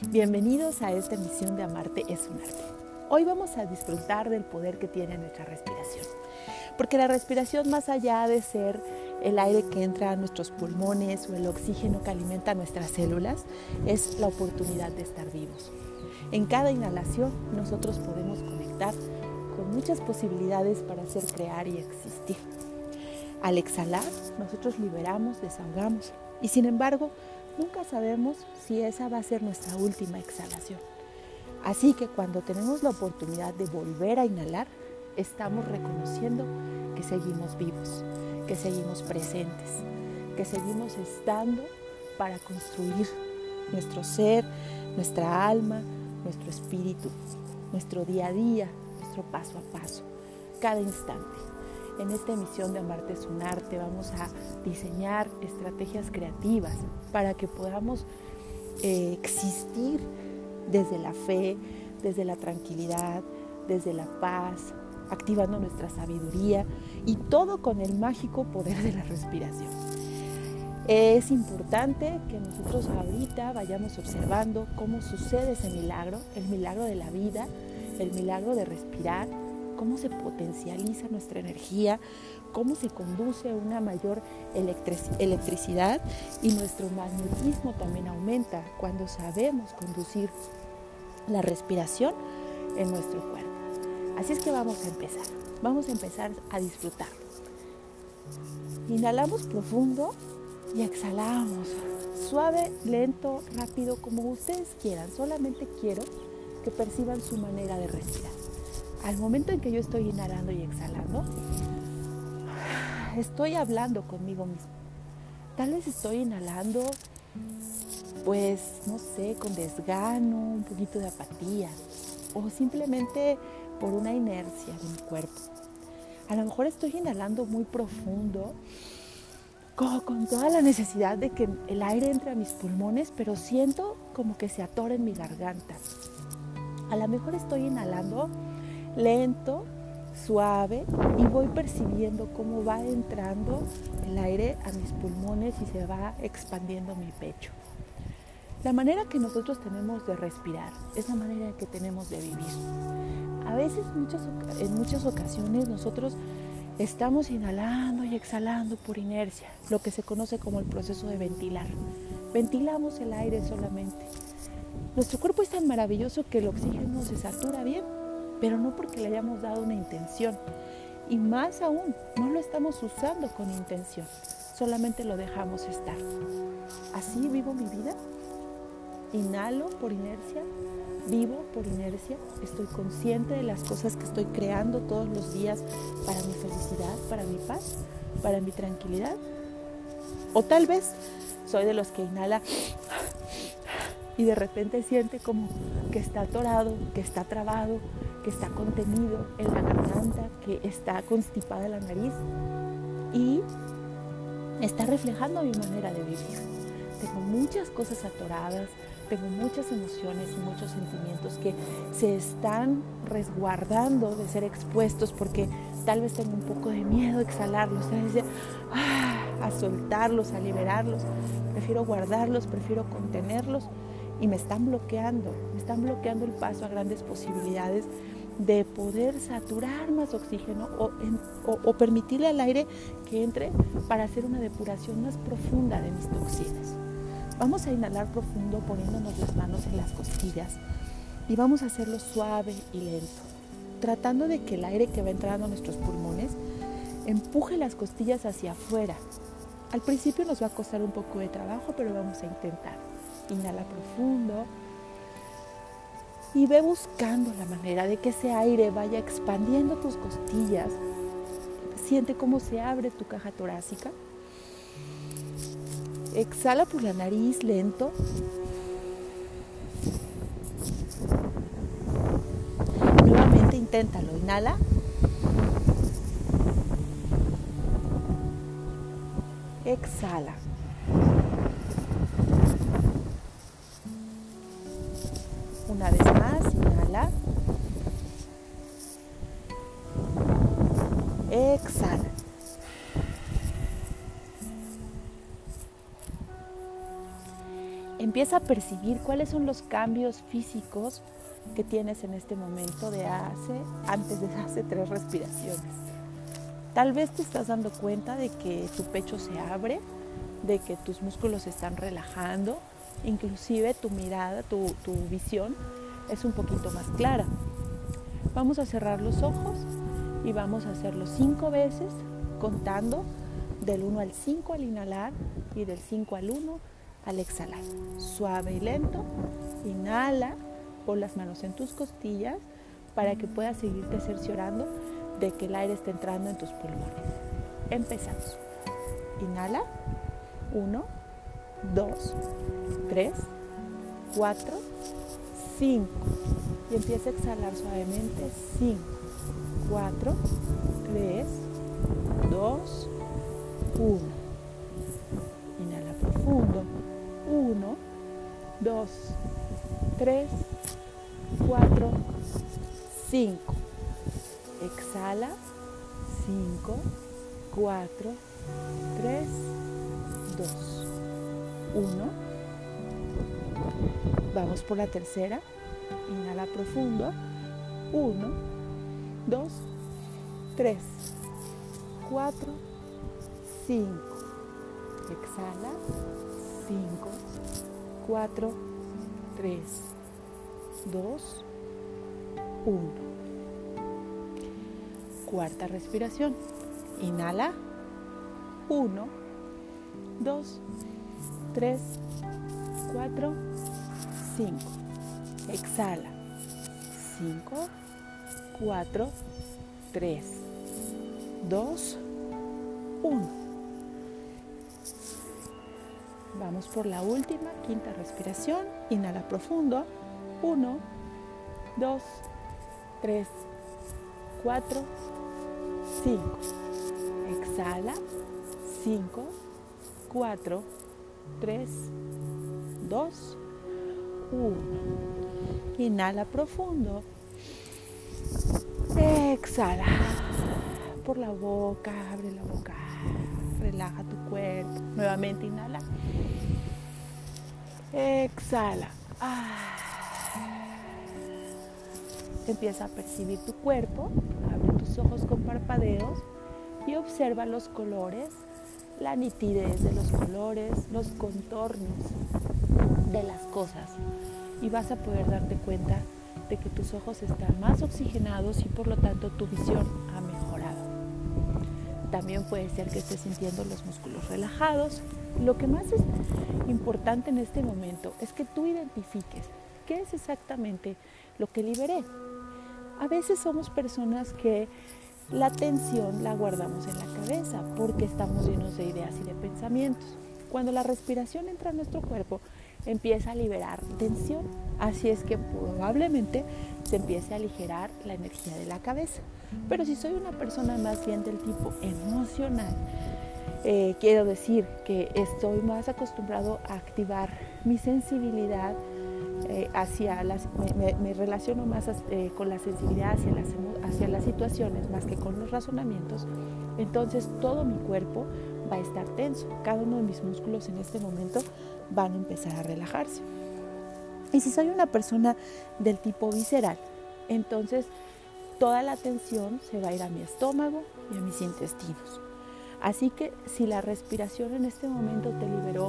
Bienvenidos a esta emisión de Amarte es un arte. Hoy vamos a disfrutar del poder que tiene nuestra respiración. Porque la respiración, más allá de ser el aire que entra a nuestros pulmones o el oxígeno que alimenta nuestras células, es la oportunidad de estar vivos. En cada inhalación nosotros podemos conectar con muchas posibilidades para hacer crear y existir. Al exhalar, nosotros liberamos, desahogamos y sin embargo, nunca sabemos si esa va a ser nuestra última exhalación. Así que cuando tenemos la oportunidad de volver a inhalar, estamos reconociendo que seguimos vivos, que seguimos presentes, que seguimos estando para construir nuestro ser, nuestra alma, nuestro espíritu, nuestro día a día, nuestro paso a paso, cada instante. En esta emisión de Amarte es un arte vamos a diseñar estrategias creativas para que podamos eh, existir desde la fe, desde la tranquilidad, desde la paz, activando nuestra sabiduría y todo con el mágico poder de la respiración. Es importante que nosotros ahorita vayamos observando cómo sucede ese milagro, el milagro de la vida, el milagro de respirar, cómo se potencializa nuestra energía, cómo se conduce a una mayor electricidad y nuestro magnetismo también aumenta cuando sabemos conducir la respiración en nuestro cuerpo. Así es que vamos a empezar. Vamos a empezar a disfrutar. Inhalamos profundo y exhalamos. Suave, lento, rápido, como ustedes quieran. Solamente quiero que perciban su manera de respirar. Al momento en que yo estoy inhalando y exhalando, estoy hablando conmigo mismo. Tal vez estoy inhalando, pues, no sé, con desgano, un poquito de apatía, o simplemente por una inercia de mi cuerpo. A lo mejor estoy inhalando muy profundo, con toda la necesidad de que el aire entre a mis pulmones, pero siento como que se atora en mi garganta. A lo mejor estoy inhalando lento, suave y voy percibiendo cómo va entrando el aire a mis pulmones y se va expandiendo mi pecho. La manera que nosotros tenemos de respirar es la manera que tenemos de vivir. A veces, en muchas ocasiones, nosotros estamos inhalando y exhalando por inercia, lo que se conoce como el proceso de ventilar. Ventilamos el aire solamente. Nuestro cuerpo es tan maravilloso que el oxígeno se satura bien pero no porque le hayamos dado una intención. Y más aún, no lo estamos usando con intención, solamente lo dejamos estar. Así vivo mi vida. Inhalo por inercia, vivo por inercia, estoy consciente de las cosas que estoy creando todos los días para mi felicidad, para mi paz, para mi tranquilidad. O tal vez soy de los que inhala y de repente siente como que está atorado, que está trabado, que está contenido en la garganta, que está constipada la nariz y está reflejando mi manera de vivir. Tengo muchas cosas atoradas, tengo muchas emociones y muchos sentimientos que se están resguardando de ser expuestos porque tal vez tengo un poco de miedo a exhalarlos, ah, a soltarlos, a liberarlos. Prefiero guardarlos, prefiero contenerlos y me están bloqueando, me están bloqueando el paso a grandes posibilidades de poder saturar más oxígeno o, permitirle al aire que entre para hacer una depuración más profunda de mis toxinas. Vamos a inhalar profundo poniéndonos las manos en las costillas y vamos a hacerlo suave y lento, tratando de que el aire que va entrando a nuestros pulmones empuje las costillas hacia afuera. Al principio nos va a costar un poco de trabajo, pero vamos a intentar. Inhala profundo. Y ve buscando la manera de que ese aire vaya expandiendo tus costillas. Siente cómo se abre tu caja torácica. Exhala por la nariz lento. Nuevamente inténtalo. Inhala. Exhala. Empieza a percibir cuáles son los cambios físicos que tienes en este momento de hace, antes de hace tres respiraciones. Tal vez te estás dando cuenta de que tu pecho se abre, de que tus músculos se están relajando, inclusive tu mirada, tu, tu visión es un poquito más clara. Vamos a cerrar los ojos y vamos a hacerlo cinco veces contando del 1 al 5 al inhalar y del 5 al 1 al exhalar. Suave y lento. Inhala, pon las manos en tus costillas para que puedas seguirte cerciorando de que el aire está entrando en tus pulmones. Empezamos. Inhala. 1, 2, 3, 4, 5. Y empieza a exhalar suavemente. 5, 4, 3, 2, 1. 2, 3, 4, 5. Exhala. 5, 4, 3, 2, 1. Vamos por la tercera. Inhala profundo. 1, 2, 3, 4, 5. Exhala. 5, 4, 3, 2, 1. Cuarta respiración. Inhala. 1, 2, 3, 4, 5. Exhala. 5, 4, 3, 2, 1. Vamos por la última, quinta respiración. Inhala profundo. 1, 2, 3, 4, 5. Exhala. 5, 4, 3, 2, 1. Inhala profundo. Exhala. Por la boca, abre la boca. Relaja tu cuerpo. Nuevamente inhala. Exhala. Empieza a percibir tu cuerpo. Abre tus ojos con parpadeos y observa los colores, la nitidez de los colores, los contornos de las cosas. Y vas a poder darte cuenta de que tus ojos están más oxigenados y por lo tanto tu visión. También puede ser que estés sintiendo los músculos relajados. Lo que más es importante en este momento es que tú identifiques qué es exactamente lo que liberé. A veces somos personas que la tensión la guardamos en la cabeza porque estamos llenos de ideas y de pensamientos. Cuando la respiración entra en nuestro cuerpo, empieza a liberar tensión. Así es que probablemente se empiece a aligerar la energía de la cabeza. Pero si soy una persona más bien del tipo emocional, eh, quiero decir que estoy más acostumbrado a activar mi sensibilidad eh, hacia las, me, relaciono más eh, con la sensibilidad hacia las, hacia las situaciones más que con los razonamientos, entonces todo mi cuerpo va a estar tenso. Cada uno de mis músculos en este momento van a empezar a relajarse. Y si soy una persona del tipo visceral, entonces toda la tensión se va a ir a mi estómago y a mis intestinos. Así que si la respiración en este momento te liberó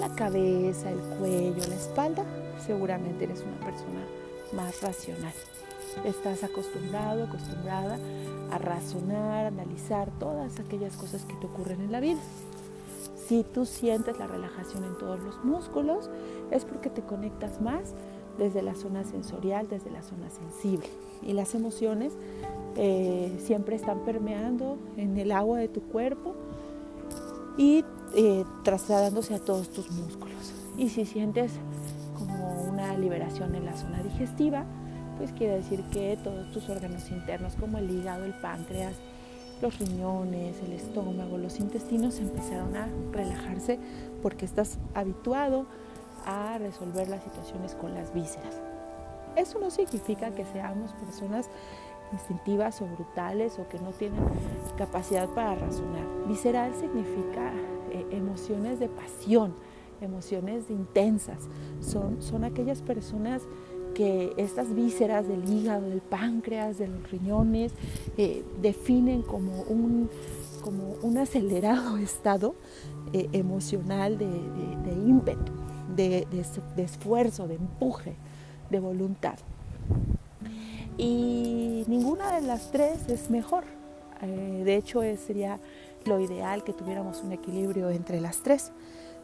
la cabeza, el cuello, la espalda, seguramente eres una persona más racional. Estás acostumbrado, acostumbrada a razonar, analizar todas aquellas cosas que te ocurren en la vida. Si tú sientes la relajación en todos los músculos, es porque te conectas más desde la zona sensorial, desde la zona sensible. Y las emociones eh, siempre están permeando en el agua de tu cuerpo y eh, trasladándose a todos tus músculos. Y si sientes como una liberación en la zona digestiva, pues quiere decir que todos tus órganos internos como el hígado, el páncreas, los riñones, el estómago, los intestinos empezaron a relajarse porque estás habituado a resolver las situaciones con las vísceras. Eso no significa que seamos personas instintivas o brutales o que no tienen capacidad para razonar. Visceral significa eh, emociones de pasión, emociones intensas, son, son aquellas personas que estas vísceras del hígado, del páncreas, de los riñones, eh, definen como un, como un acelerado estado eh, emocional de, ímpetu, de, esfuerzo, de empuje, de voluntad. Y ninguna de las tres es mejor. Eh, de hecho, sería lo ideal que tuviéramos un equilibrio entre las tres.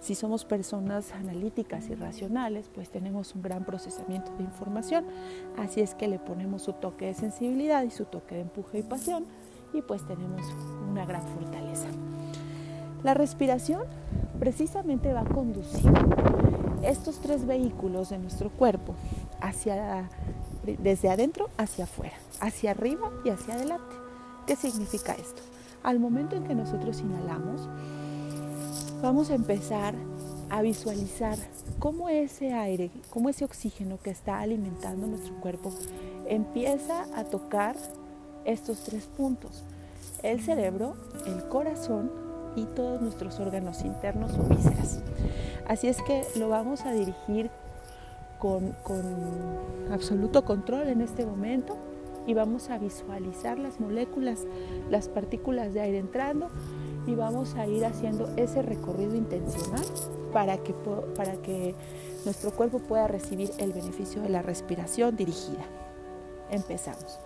Si somos personas analíticas y racionales, pues tenemos un gran procesamiento de información, así es que le ponemos su toque de sensibilidad y su toque de empuje y pasión y pues tenemos una gran fortaleza. La respiración precisamente va a conducir estos tres vehículos de nuestro cuerpo hacia, desde adentro hacia afuera, hacia arriba y hacia adelante. ¿Qué significa esto? Al momento en que nosotros inhalamos, vamos a empezar a visualizar cómo ese aire, cómo ese oxígeno que está alimentando nuestro cuerpo empieza a tocar estos tres puntos, el cerebro, el corazón y todos nuestros órganos internos o vísceras. Así es que lo vamos a dirigir con, absoluto control en este momento y vamos a visualizar las moléculas, las partículas de aire entrando y vamos a ir haciendo ese recorrido intencional para que, para que nuestro cuerpo pueda recibir el beneficio de la respiración dirigida. Empezamos.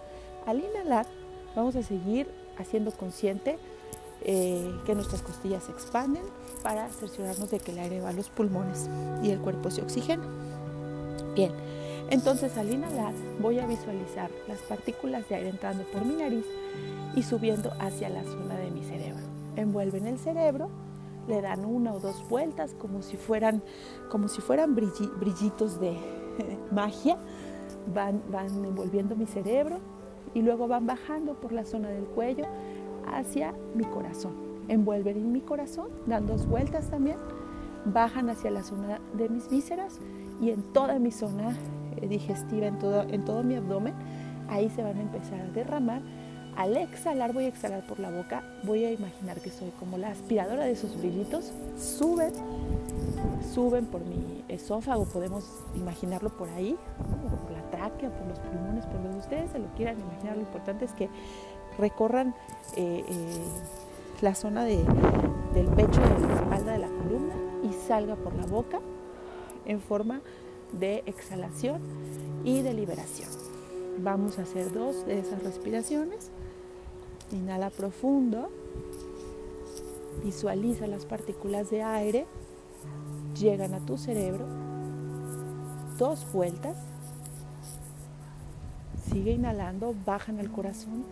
Al inhalar vamos a seguir haciendo consciente eh, que nuestras costillas se expanden para cerciorarnos de que el aire va a los pulmones y el cuerpo se oxigena. Bien, entonces al inhalar voy a visualizar las partículas de aire entrando por mi nariz y subiendo hacia la zona de mi cerebro. Envuelven el cerebro, le dan una o dos vueltas como si fueran, como si fueran brillitos de magia, van, van envolviendo mi cerebro y luego van bajando por la zona del cuello hacia mi corazón. Envuelven en mi corazón, dan dos vueltas también, bajan hacia la zona de mis vísceras y en toda mi zona eh, digestiva, en todo, en todo mi abdomen, ahí se van a empezar a derramar. Al exhalar voy a exhalar por la boca, voy a imaginar que soy como la aspiradora de esos brillitos, suben, suben por mi esófago, podemos imaginarlo por ahí, por la tráquea, por los pulmones, por donde ustedes se lo quieran imaginar, lo importante es que recorran eh, eh, la zona del pecho, de la espalda, de la columna y salga por la boca en forma de exhalación y de liberación. Vamos a hacer dos de esas respiraciones. Inhala profundo. Visualiza las partículas de aire. Llegan a tu cerebro. Dos vueltas. Sigue inhalando, bajan al corazón.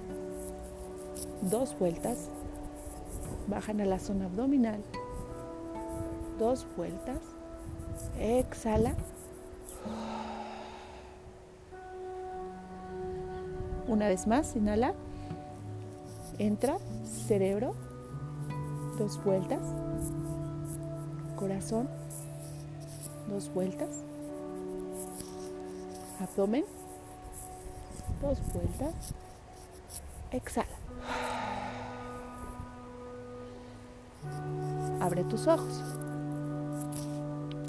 Dos vueltas. Bajan a la zona abdominal. Dos vueltas. Exhala. Una vez más, inhala. Entra, cerebro, dos vueltas, corazón, dos vueltas, abdomen, dos vueltas, exhala. Abre tus ojos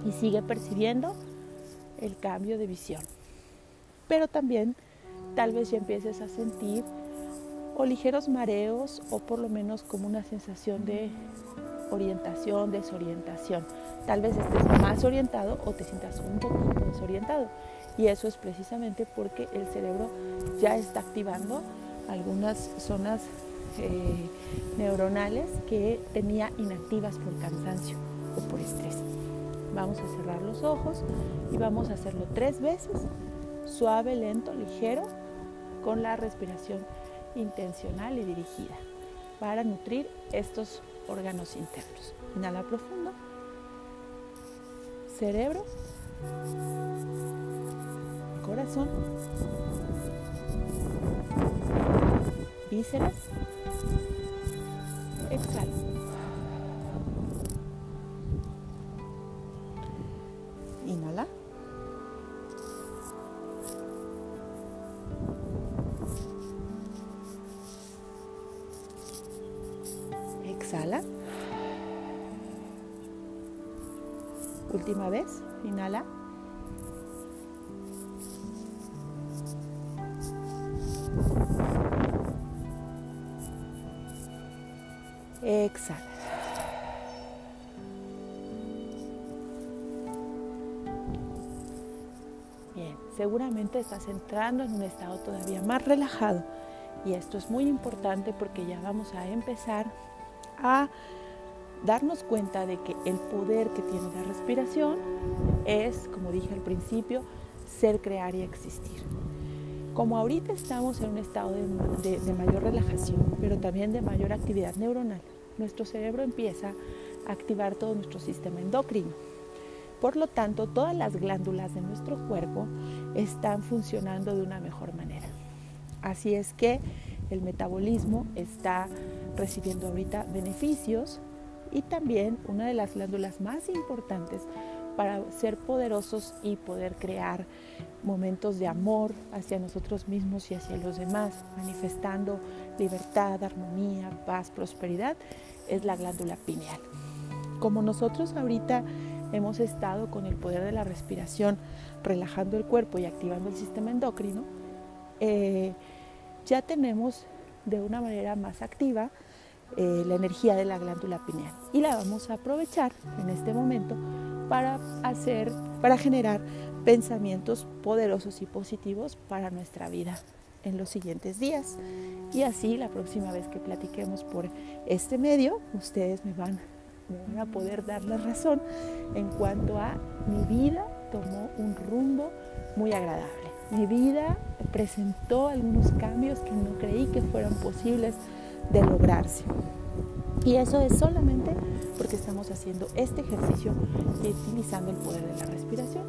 y sigue percibiendo el cambio de visión. Pero también tal vez ya empieces a sentir o ligeros mareos o por lo menos como una sensación de orientación, desorientación. Tal vez estés más orientado o te sientas un poquito desorientado. Y eso es precisamente porque el cerebro ya está activando algunas zonas eh, neuronales que tenía inactivas por cansancio o por estrés. Vamos a cerrar los ojos y vamos a hacerlo tres veces, suave, lento, ligero, con la respiración intencional y dirigida para nutrir estos órganos internos. Inhala profundo. Cerebro. Corazón. Vísceras. Exhala. Exhala. Bien, seguramente estás entrando en un estado todavía más relajado y esto es muy importante porque ya vamos a empezar a darnos cuenta de que el poder que tiene la respiración es, como dije al principio, ser, crear y existir. Como ahorita estamos en un estado de, mayor relajación, pero también de mayor actividad neuronal, nuestro cerebro empieza a activar todo nuestro sistema endocrino. Por lo tanto, todas las glándulas de nuestro cuerpo están funcionando de una mejor manera. Así es que el metabolismo está recibiendo ahorita beneficios y también una de las glándulas más importantes para ser poderosos y poder crear momentos de amor hacia nosotros mismos y hacia los demás, manifestando libertad, armonía, paz, prosperidad, es la glándula pineal. Como nosotros ahorita hemos estado con el poder de la respiración, relajando el cuerpo y activando el sistema endocrino, eh, ya tenemos de una manera más activa eh, la energía de la glándula pineal y la vamos a aprovechar en este momento para hacer, para generar pensamientos poderosos y positivos para nuestra vida en los siguientes días. Y así la próxima vez que platiquemos por este medio, ustedes me van, me van a poder dar la razón en cuanto a mi vida tomó un rumbo muy agradable. Mi vida presentó algunos cambios que no creí que fueran posibles de lograrse. Y eso es solamente porque estamos haciendo este ejercicio y utilizando el poder de la respiración.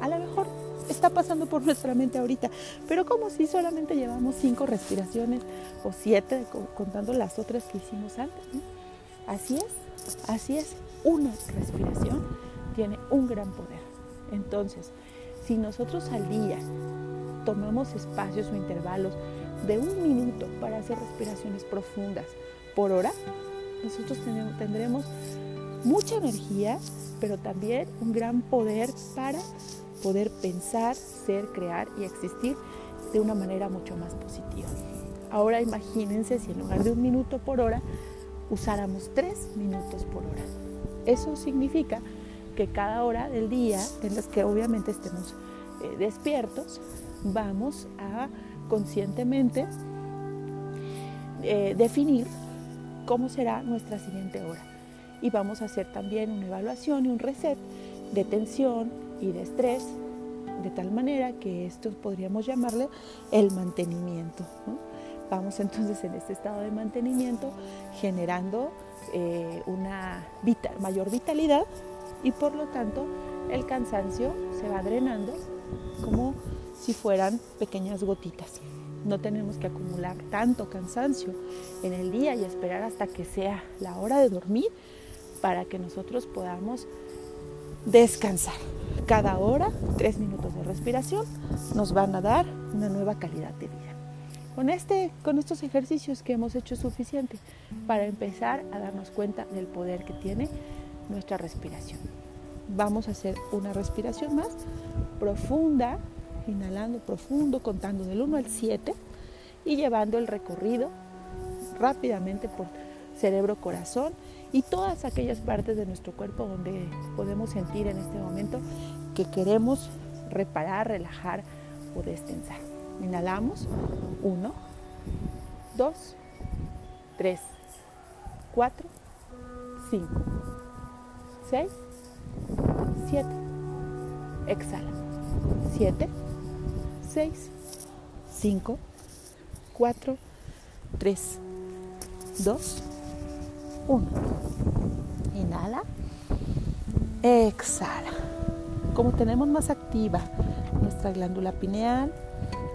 A lo mejor está pasando por nuestra mente ahorita, pero como si solamente llevamos cinco respiraciones o siete, contando las otras que hicimos antes. Así es, así es. Una respiración tiene un gran poder. Entonces, si nosotros al día tomamos espacios o intervalos de un minuto para hacer respiraciones profundas por hora, nosotros tendremos mucha energía, pero también un gran poder para poder pensar, ser, crear y existir de una manera mucho más positiva. Ahora imagínense si en lugar de un minuto por hora usáramos tres minutos por hora. Eso significa que cada hora del día en las que obviamente estemos eh, despiertos, vamos a conscientemente eh, definir cómo será nuestra siguiente hora. Y vamos a hacer también una evaluación y un reset de tensión y de estrés, de tal manera que esto podríamos llamarle el mantenimiento. Vamos entonces en este estado de mantenimiento generando eh, una mayor vitalidad y por lo tanto el cansancio se va drenando como si fueran pequeñas gotitas. No tenemos que acumular tanto cansancio en el día y esperar hasta que sea la hora de dormir para que nosotros podamos descansar. Cada hora, tres minutos de respiración, nos van a dar una nueva calidad de vida. Con, este, con estos ejercicios que hemos hecho es suficiente para empezar a darnos cuenta del poder que tiene nuestra respiración. Vamos a hacer una respiración más profunda inhalando profundo, contando del 1 al 7 y llevando el recorrido rápidamente por cerebro, corazón y todas aquellas partes de nuestro cuerpo donde podemos sentir en este momento que queremos reparar, relajar o destensar. Inhalamos 1, 2, 3, 4, 5, 6, 7. Exhala. 7, 6, 5, 4, 3, 2, 1. Inhala. Exhala. Como tenemos más activa nuestra glándula pineal,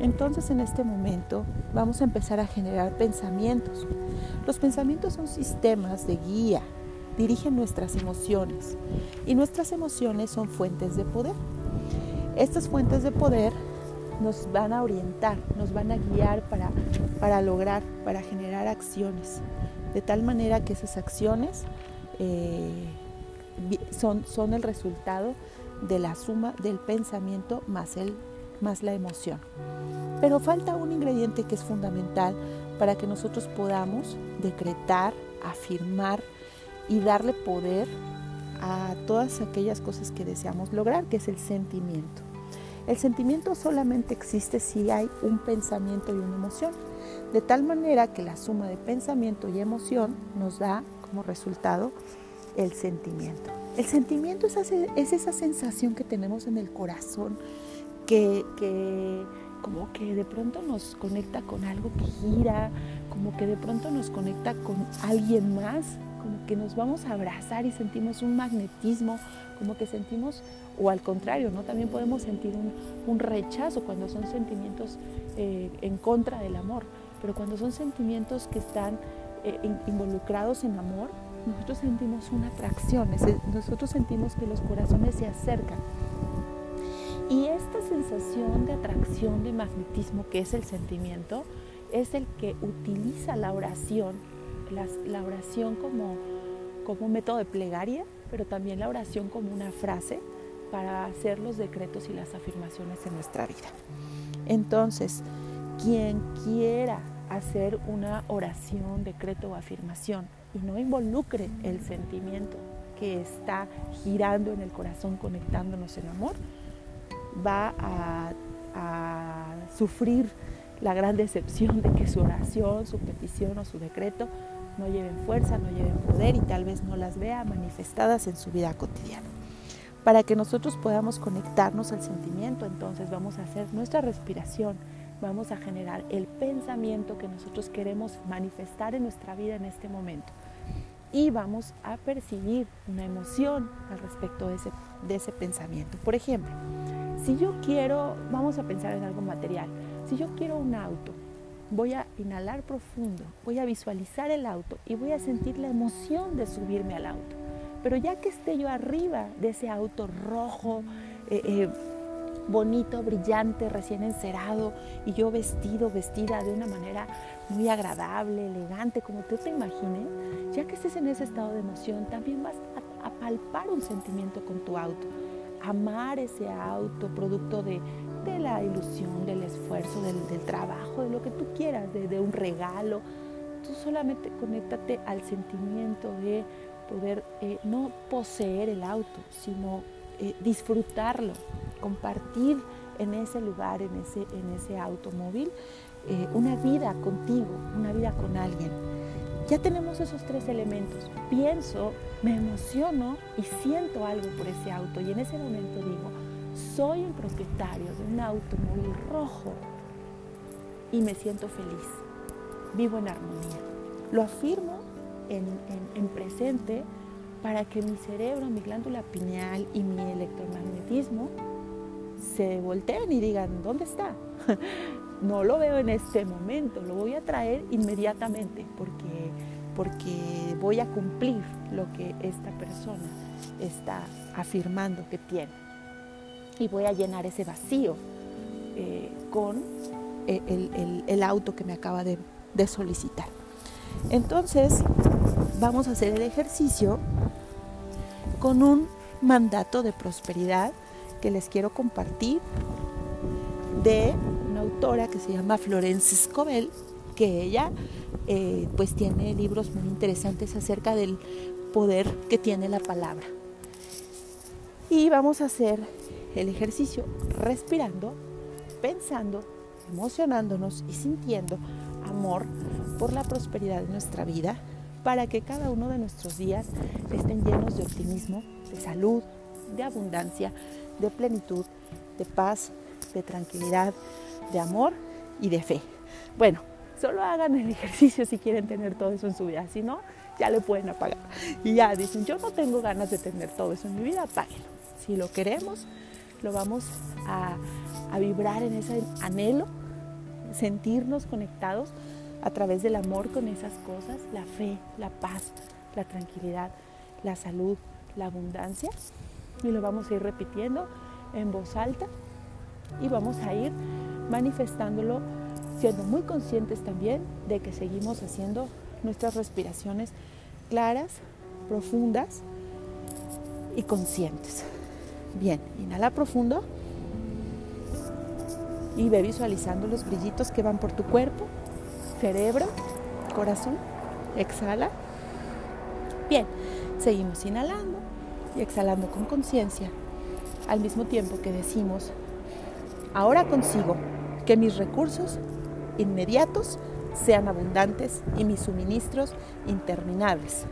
entonces en este momento vamos a empezar a generar pensamientos. Los pensamientos son sistemas de guía, dirigen nuestras emociones y nuestras emociones son fuentes de poder. Estas fuentes de poder nos van a orientar, nos van a guiar para, para lograr, para generar acciones, de tal manera que esas acciones eh, son, son el resultado de la suma del pensamiento más, el, más la emoción. Pero falta un ingrediente que es fundamental para que nosotros podamos decretar, afirmar y darle poder a todas aquellas cosas que deseamos lograr, que es el sentimiento. El sentimiento solamente existe si hay un pensamiento y una emoción, de tal manera que la suma de pensamiento y emoción nos da como resultado el sentimiento. El sentimiento es, esa sensación que tenemos en el corazón que, que como que de pronto nos conecta con algo que gira, como que de pronto nos conecta con alguien más, como que nos vamos a abrazar y sentimos un magnetismo, como que sentimos, o al contrario, ¿no? También podemos sentir un, rechazo cuando son sentimientos eh, en contra del amor, pero cuando son sentimientos que están eh, involucrados en amor, nosotros sentimos una atracción, nosotros sentimos que los corazones se acercan. Y esta sensación de atracción, de magnetismo que es el sentimiento, es el que utiliza la oración, la, oración como, como método de plegaria, pero también la oración como una frase para hacer los decretos y las afirmaciones en nuestra vida. Entonces, quien quiera hacer una oración, decreto o afirmación y no involucre el sentimiento que está girando en el corazón, conectándonos en amor, va a, sufrir la gran decepción de que su oración, su petición o su decreto no lleven fuerza, no lleven poder y tal vez no las vea manifestadas en su vida cotidiana. Para que nosotros podamos conectarnos al sentimiento, entonces vamos a hacer nuestra respiración, vamos a generar el pensamiento que nosotros queremos manifestar en nuestra vida en este momento y vamos a percibir una emoción al respecto de ese, de ese pensamiento. Por ejemplo, si yo quiero, vamos a pensar en algo material, si yo quiero un auto, voy a inhalar profundo, voy a visualizar el auto y voy a sentir la emoción de subirme al auto. Pero ya que esté yo arriba de ese auto rojo, eh, eh, bonito, brillante, recién encerado y yo vestido, vestida de una manera muy agradable, elegante, como tú te imagines, ya que estés en ese estado de emoción, también vas a, palpar un sentimiento con tu auto, amar ese auto, producto de, la ilusión, del esfuerzo, del, trabajo, de lo que tú quieras, de, un regalo. Tú solamente conéctate al sentimiento de poder eh, no poseer el auto, sino eh, disfrutarlo, compartir en ese lugar, en ese, en ese automóvil, eh, una vida contigo, una vida con alguien. Ya tenemos esos tres elementos. Pienso, me emociono y siento algo por ese auto. Y en ese momento digo, soy el propietario de un automóvil rojo y me siento feliz. Vivo en armonía. Lo afirmo en, en presente para que mi cerebro, mi glándula pineal y mi electromagnetismo se volteen y digan, ¿dónde está? no lo veo en este momento, lo voy a traer inmediatamente porque, porque voy a cumplir lo que esta persona está afirmando que tiene. Y voy a llenar ese vacío eh, con eh, el, auto que me acaba de, solicitar. Entonces, vamos a hacer el ejercicio con un mandato de prosperidad que les quiero compartir de una autora que se llama Florence Escobel, que ella eh, pues tiene libros muy interesantes acerca del poder que tiene la palabra. Y vamos a hacer el ejercicio respirando, pensando, emocionándonos y sintiendo amor por la prosperidad de nuestra vida para que cada uno de nuestros días estén llenos de optimismo, de salud, de abundancia, de plenitud, de paz, de tranquilidad, de amor y de fe. Bueno, solo hagan el ejercicio si quieren tener todo eso en su vida, si no, ya le pueden apagar. Y ya dicen, yo no tengo ganas de tener todo eso en mi vida, apáguenlo. Si lo queremos, lo vamos a, a vibrar en ese anhelo, sentirnos conectados a través del amor con esas cosas, la fe, la paz, la tranquilidad, la salud, la abundancia y lo vamos a ir repitiendo en voz alta y vamos a ir manifestándolo siendo muy conscientes también de que seguimos haciendo nuestras respiraciones claras, profundas y conscientes. Bien, inhala profundo y ve visualizando los brillitos que van por tu cuerpo, cerebro, corazón. Exhala. Bien, seguimos inhalando y exhalando con conciencia, al mismo tiempo que decimos, ahora consigo que mis recursos inmediatos sean abundantes y mis suministros interminables.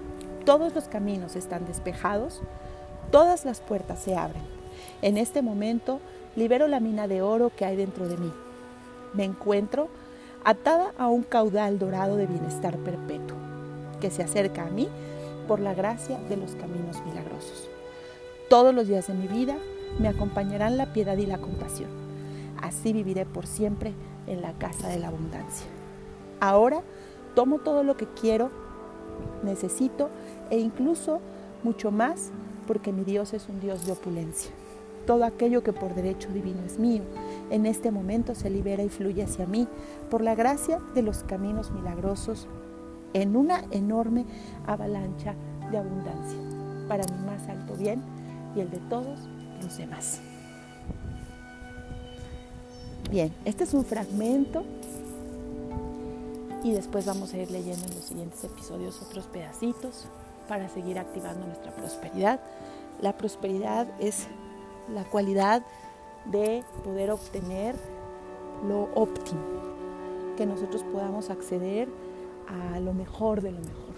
Todos los caminos están despejados, todas las puertas se abren. En este momento libero la mina de oro que hay dentro de mí. Me encuentro atada a un caudal dorado de bienestar perpetuo que se acerca a mí por la gracia de los caminos milagrosos. Todos los días de mi vida me acompañarán la piedad y la compasión. Así viviré por siempre en la casa de la abundancia. Ahora tomo todo lo que quiero, necesito e incluso mucho más porque mi Dios es un Dios de opulencia. Todo aquello que por derecho divino es mío, en este momento se libera y fluye hacia mí por la gracia de los caminos milagrosos en una enorme avalancha de abundancia para mi más alto bien y el de todos los demás. Bien, este es un fragmento y después vamos a ir leyendo en los siguientes episodios otros pedacitos para seguir activando nuestra prosperidad. La prosperidad es la cualidad de poder obtener lo óptimo, que nosotros podamos acceder a lo mejor de lo mejor.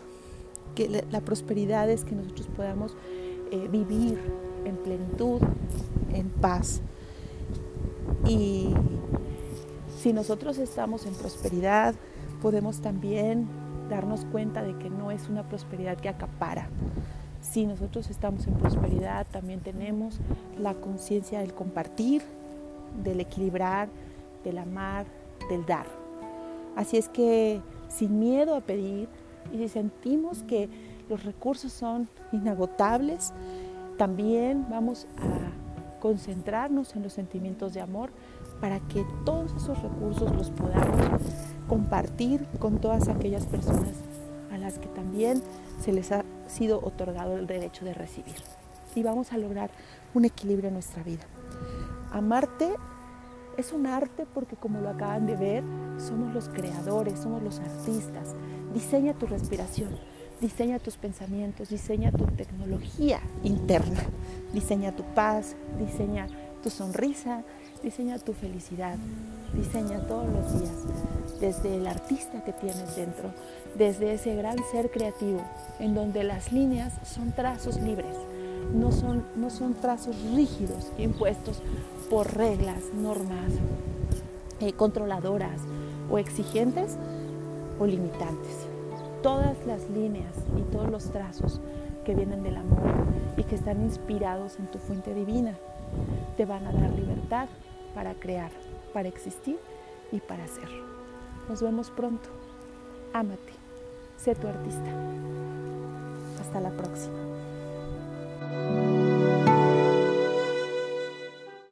Que la, prosperidad es que nosotros podamos eh, vivir en plenitud, en paz. Y si nosotros estamos en prosperidad, podemos también darnos cuenta de que no es una prosperidad que acapara. Si nosotros estamos en prosperidad, también tenemos la conciencia del compartir, del equilibrar, del amar, del dar. Así es que sin miedo a pedir y si sentimos que los recursos son inagotables, también vamos a concentrarnos en los sentimientos de amor para que todos esos recursos los podamos compartir con todas aquellas personas a las que también se les ha sido otorgado el derecho de recibir. Y vamos a lograr un equilibrio en nuestra vida. Amarte es un arte porque como lo acaban de ver, somos los creadores, somos los artistas. Diseña tu respiración, diseña tus pensamientos, diseña tu tecnología interna, diseña tu paz, diseña tu sonrisa, diseña tu felicidad, diseña todos los días, desde el artista que tienes dentro, desde ese gran ser creativo, en donde las líneas son trazos libres, no son, no son trazos rígidos impuestos por reglas, normas eh, controladoras o exigentes o limitantes. Todas las líneas y todos los trazos que vienen del amor y que están inspirados en tu fuente divina te van a dar libertad para crear, para existir y para ser. Nos vemos pronto. Ámate. Sé tu artista. Hasta la próxima.